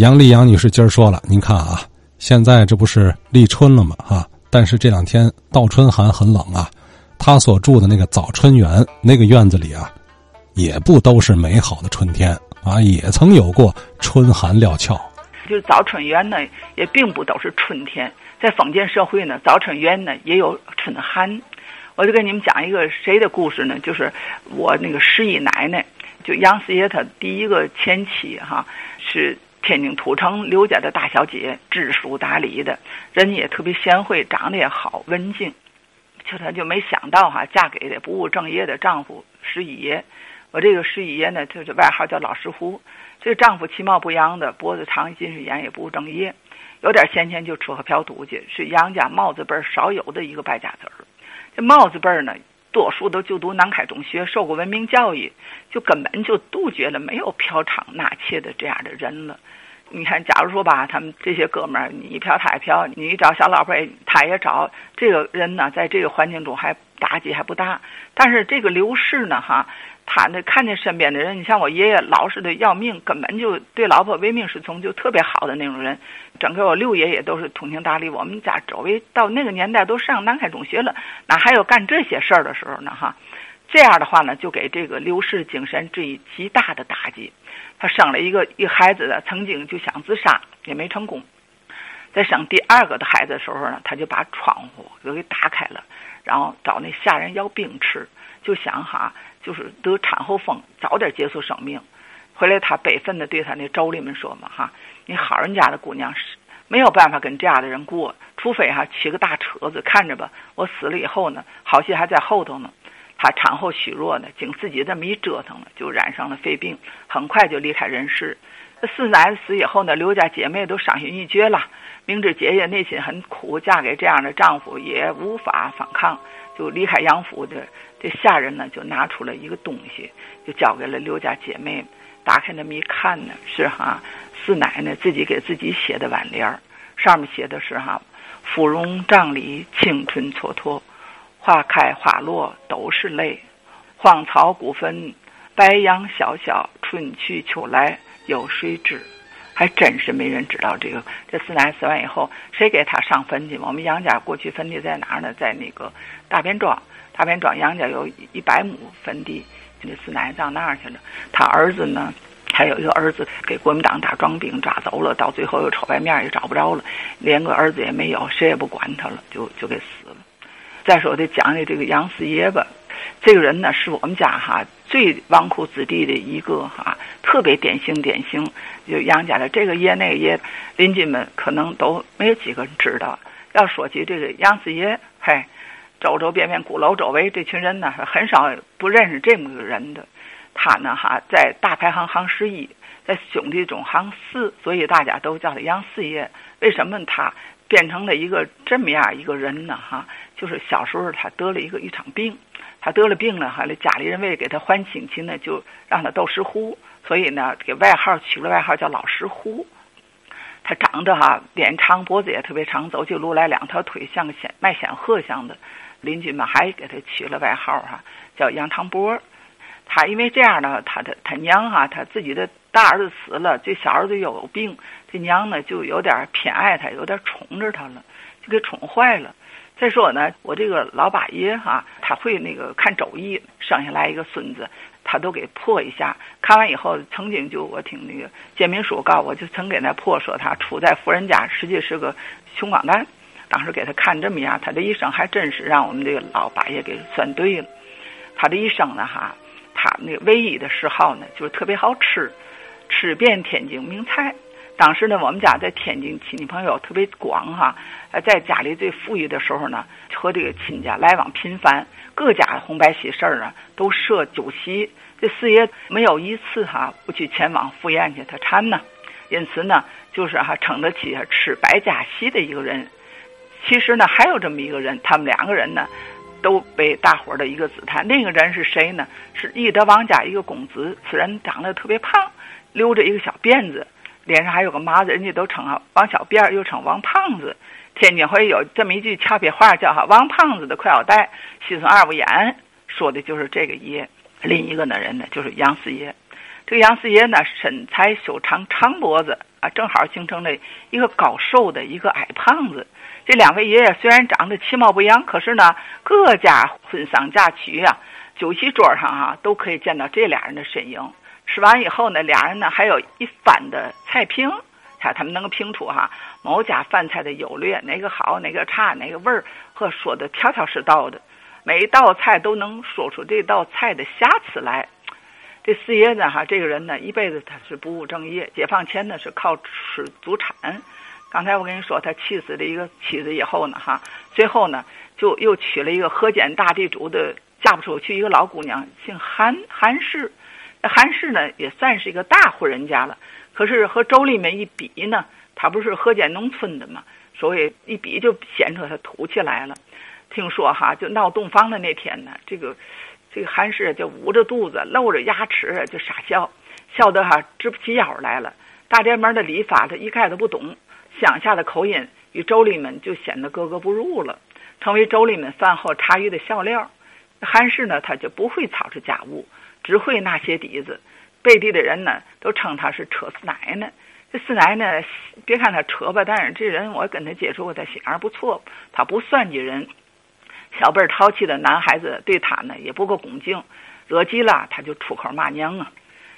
杨丽杨女士今儿说了，您看啊，现在这不是立春了吗？哈，但是这两天倒春寒很冷啊。她所住的那个早春园那个院子里啊，也不都是美好的春天啊，也曾有过春寒料峭。就是早春园呢，也并不都是春天，在封建社会呢，早春园呢也有春寒。我就跟你们讲一个谁的故事呢？就是我那个十姨奶奶，就杨四爷他第一个前妻哈是。天津土城刘家的大小姐，知书达理的人家也特别贤惠，长得也好，文静。就她就没想到哈，嫁给的不务正业的丈夫十一爷。我这个十一爷呢，就是外号叫老石斛。这个丈夫其貌不扬的，脖子长，近视眼，也不务正业，有点闲钱就吃喝嫖赌去，是杨家帽子辈少有的一个败家子儿。这帽子辈呢，多数都就读南开中学，受过文明教育，就根本就杜绝了没有嫖娼纳妾的这样的人了。你看，假如说吧，他们这些哥们儿，你一嫖他也嫖，你一找小老婆他也找，这个人呢，在这个环境中还打击还不大。但是这个刘氏呢，哈，他那看见身边的人，你像我爷爷老实的要命，根本就对老婆唯命是从，就特别好的那种人。整个我六爷也都是通情达理。我们家周围到那个年代都上南开中学了，哪还有干这些事儿的时候呢？哈，这样的话呢，就给这个刘氏精神致以极大的打击。他生了一个一孩子的，曾经就想自杀，也没成功。在生第二个的孩子的时候呢，他就把窗户都给打开了，然后找那下人要冰吃，就想哈，就是得产后风，早点结束生命。回来他悲愤的对他那妯娌们说嘛哈，你好人家的姑娘是没有办法跟这样的人过，除非哈骑个大车子，看着吧，我死了以后呢，好戏还在后头呢。她产后虚弱呢，经自己这么一折腾呢，就染上了肺病，很快就离开人世。四奶奶死以后呢，刘家姐妹都伤心欲绝了。明知姐姐内心很苦，嫁给这样的丈夫也无法反抗，就离开杨府的这下人呢，就拿出了一个东西，就交给了刘家姐妹。打开那么一看呢，是哈四奶奶自己给自己写的挽联儿，上面写的是哈：芙蓉帐里青春蹉跎。花开花落都是泪，荒草古坟，白杨萧萧，春去秋来有谁知？还真是没人知道这个。这四奶死完以后，谁给他上坟去？我们杨家过去坟地在哪儿呢？在那个大边庄。大边庄杨家有一百亩坟地，这四奶葬那儿去了。他儿子呢，还有一个儿子给国民党打壮兵抓走了，到最后又丑白面也找不着了，连个儿子也没有，谁也不管他了，就就给死了。再说得讲的这个杨四爷吧，这个人呢是我们家哈最纨绔子弟的一个哈，特别典型典型。就杨家的这个爷那个爷，邻居们可能都没有几个人知道。要说起这个杨四爷，嘿，周周边边鼓楼周围这群人呢，很少不认识这么个人的。他呢哈在大排行行十一，在兄弟中行四，所以大家都叫他杨四爷。为什么他变成了一个这么样一个人呢？哈？就是小时候他得了一个一场病，他得了病了，哈，那家里人为了给他还亲戚呢，就让他斗石斛，所以呢，给外号取了外号叫老石斛。他长得哈脸长，脖子也特别长，走起路来两条腿像个显卖显赫像的。邻居们还给他取了外号哈，叫杨长波。他因为这样呢，他的他娘哈，他自己的大儿子死了，这小儿子又有病，这娘呢就有点偏爱他，有点宠着他了，就给宠坏了。再说呢，我这个老八爷哈，他会那个看周易，生下来一个孙子，他都给破一下。看完以后，曾经就我听那个建民书告我，就曾给他破说他出在富人家，实际是个穷光蛋。当时给他看这么样，他的一生还真是让我们这个老八爷给算对了。他的一生呢，哈，他那唯一的嗜好呢，就是特别好吃，吃遍天津名菜。当时呢，我们家在天津亲戚朋友特别广哈，在家里最富裕的时候呢，和这个亲家来往频繁，各家红白喜事儿啊都设酒席。这四爷没有一次哈不去前往赴宴去，他馋呢，因此呢，就是哈撑得起吃百家席的一个人。其实呢，还有这么一个人，他们两个人呢，都被大伙儿的一个姿态。那个人是谁呢？是义德王家一个公子，此人长得特别胖，留着一个小辫子。脸上还有个麻子，人家都称哈王小辫又称王胖子。天津会有这么一句俏皮话，叫哈王胖子的裤腰带，西村二五眼，说的就是这个爷。另一个呢人呢，就是杨四爷。这个杨四爷呢，身材修长，长脖子啊，正好形成了一个高瘦的一个矮胖子。这两位爷爷虽然长得其貌不扬，可是呢，各家婚丧嫁娶啊，酒席桌上哈，都可以见到这俩人的身影。吃完以后呢，俩人呢还有一番的菜评，看他们能够评出哈某家饭菜的优劣，哪个好，哪个差，哪个味儿，和说的条条是道的。每一道菜都能说出这道菜的瑕疵来。这四爷呢，哈，这个人呢，一辈子他是不务正业。解放前呢，是靠吃祖产。刚才我跟你说，他气死了一个妻子以后呢，哈，最后呢，就又娶了一个河间大地主的嫁不出去一个老姑娘，姓韩，韩氏。韩氏呢，也算是一个大户人家了。可是和妯娌们一比呢，他不是河间农村的嘛，所以一比就显出他土气来了。听说哈，就闹洞房的那天呢，这个这个韩氏就捂着肚子，露着牙齿就傻笑，笑得哈直不起腰来了。大宅门的礼法他一概都不懂，乡下的口音与妯娌们就显得格格不入了，成为妯娌们饭后茶余的笑料。韩氏呢，他就不会操持家务，只会那些底子，背地的人呢都称他是扯四奶奶。这四奶奶别看他扯吧，但是这人我跟他接触过，他心眼不错，他不算计人。小辈淘气的男孩子对他呢也不够恭敬，惹急了他就出口骂娘啊。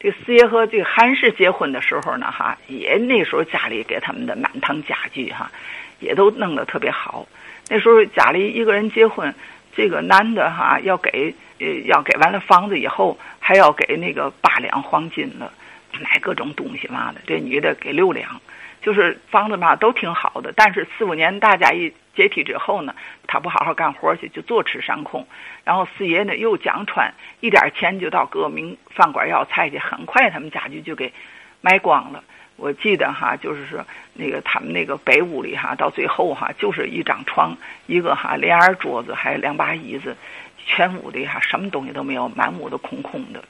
这四爷和这个韩氏结婚的时候呢，哈，也那时候家里给他们的满堂家具哈，也都弄得特别好。那时候家里一个人结婚，这个男的哈要给呃要给完了房子以后，还要给那个八两黄金了，买各种东西嘛的。这女的给六两。就是房子嘛都挺好的，但是四五年大家一解体之后呢，他不好好干活去，就坐吃山空。然后四爷呢又讲穿，一点钱就到各名饭馆要菜去，很快他们家具就给卖光了。我记得哈，就是说那个他们那个北屋里哈，到最后哈就是一张床，一个哈连儿桌子，还有两把椅子，全屋的哈什么东西都没有，满屋都空空的。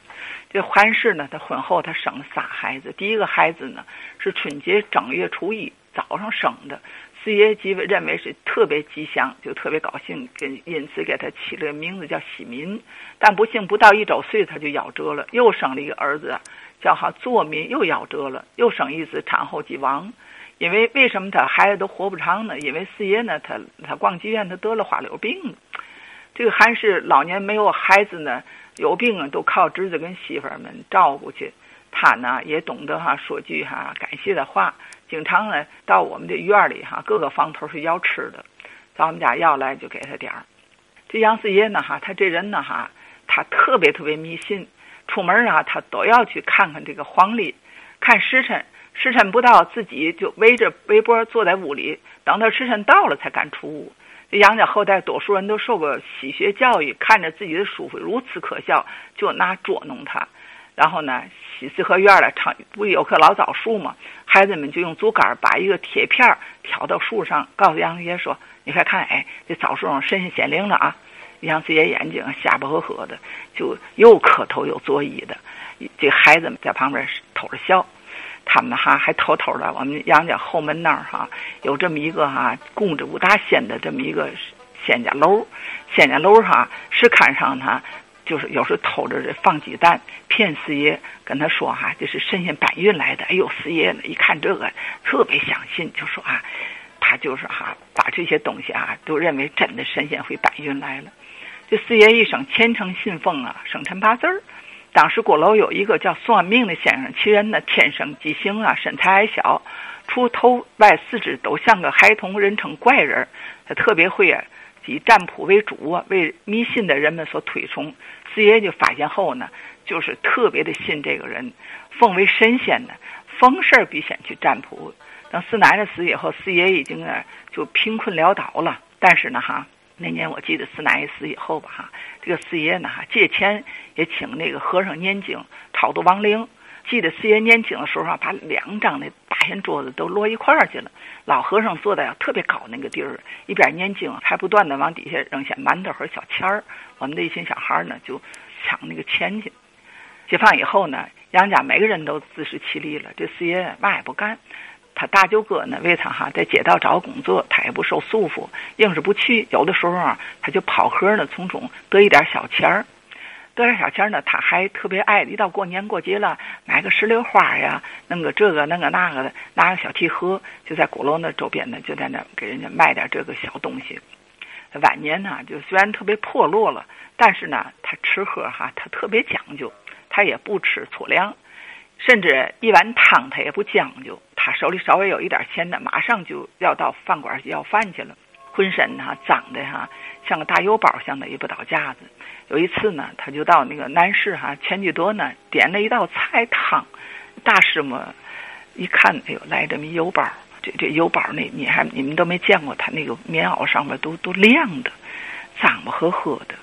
这韩氏呢，她婚后她生了仨孩子，第一个孩子呢是春节正月初一早上生的，四爷即认为是特别吉祥，就特别高兴，跟因此给他起了个名字叫喜民。但不幸不到一周岁他就夭折了，又生了一个儿子，叫哈作民，又夭折了，又生一子产后即亡。因为为什么他孩子都活不长呢？因为四爷呢，他他逛妓院，他得了花柳病。这个韩氏老年没有孩子呢。有病啊，都靠侄子跟媳妇们照顾去。他呢也懂得哈说句哈感谢的话，经常呢到我们的院里哈各个房头是要吃的，到我们家要来就给他点儿。这杨四爷呢哈，他这人呢哈，他特别特别迷信，出门啊他都要去看看这个黄历，看时辰，时辰不到自己就围着围脖坐在屋里，等到时辰到了才敢出屋。这杨家后代多数人都受过西学教育，看着自己的叔父如此可笑，就拿捉弄他。然后呢，西四合院了，常不有棵老枣树吗？孩子们就用竹竿把一个铁片挑到树上，告诉杨四爷说：“你快看，哎，这枣树上神仙显灵了啊！”杨四爷眼睛瞎不呵呵的，就又磕头又作揖的。这孩子们在旁边偷着笑。他们哈还偷偷的，我们杨家后门那儿哈有这么一个哈供着五大仙的这么一个仙家楼，仙家楼哈是看上他，就是有时候偷着放鸡蛋骗四爷，跟他说哈这是神仙搬运来的。哎呦，四爷呢一看这个特别相信，就说啊，他就是哈把这些东西啊都认为真的神仙会搬运来了。这四爷一生虔诚信奉啊，生辰八字儿。当时鼓楼有一个叫算命的先生，其人呢天生畸形啊，身材矮小，除头外四肢都像个孩童，人称怪人。他特别会啊，以占卜为主啊，为迷信的人们所推崇。四爷就发现后呢，就是特别的信这个人，奉为神仙呢，逢事必先去占卜。等四奶奶死以后，四爷已经啊就贫困潦倒了，但是呢哈。那年我记得四奶奶死以后吧，哈，这个四爷呢，哈，借钱也请那个和尚念经超度亡灵。记得四爷念经的时候啊，把两张那连桌子都摞一块儿去了。老和尚坐在特别高那个地儿，一边念经，还不断的往底下扔些馒头和小钱儿。我们的一群小孩呢，就抢那个钱去。解放以后呢，杨家每个人都自食其力了，这四爷嘛也不干。他大舅哥呢，为他哈在街道找工作，他也不受束缚，硬是不去。有的时候啊，他就跑河呢，从中得一点小钱儿。得点小钱呢，他还特别爱，一到过年过节了，买个石榴花呀，弄个这个弄个那个的，拿个小提盒，就在鼓楼那周边呢，就在那给人家卖点这个小东西。晚年呢，就虽然特别破落了，但是呢，他吃喝哈，他特别讲究，他也不吃粗粮，甚至一碗汤他也不讲究。他手里稍微有一点钱呢，马上就要到饭馆要饭去了，浑身哈脏的哈，像个大油包像的一不倒架子。有一次呢，他就到那个南市哈钱居德呢，点了一道菜汤。大师嘛，一看，哎呦，来这么一油包，这这油包那你还你们都没见过，他那个棉袄上面都都亮的，脏不呵呵的。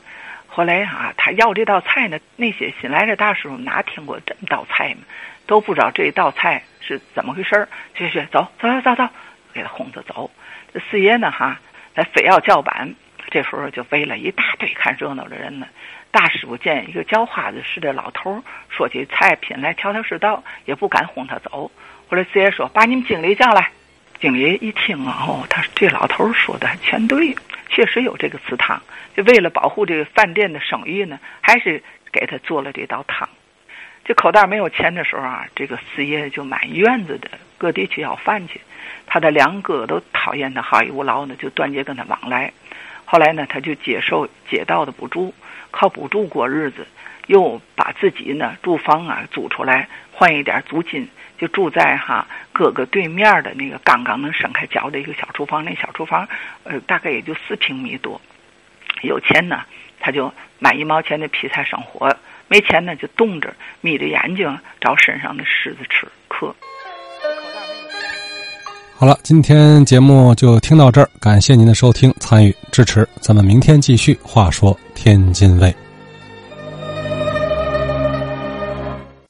后来啊，他要这道菜呢，那些新来的大师傅哪听过这道菜嘛，都不知道这道菜是怎么回事儿。去去，走走走走走，给他轰着走。这四爷呢哈，他非要叫板。这时候就围了一大堆看热闹的人呢。大师傅见一个叫花子似的老头说起菜品来条条是道，也不敢轰他走。后来四爷说：“把你们经理叫来。”经理一听啊，哦，他这老头说的全对，确实有这个祠堂。就为了保护这个饭店的声誉呢，还是给他做了这道汤。这口袋没有钱的时候啊，这个四爷就满院子的各地去要饭去。他的两哥都讨厌他好逸恶劳呢，就断绝跟他往来。后来呢，他就接受街道的补助，靠补助过日子，又把自己呢住房啊租出来，换一点租金，就住在哈哥哥对面的那个刚刚能伸开脚的一个小厨房。那小厨房，呃，大概也就四平米多。有钱呢，他就买一毛钱的皮菜生活；没钱呢，就冻着，眯着眼睛找身上的虱子吃嗑。好了，今天节目就听到这儿，感谢您的收听、参与、支持，咱们明天继续。话说天津卫。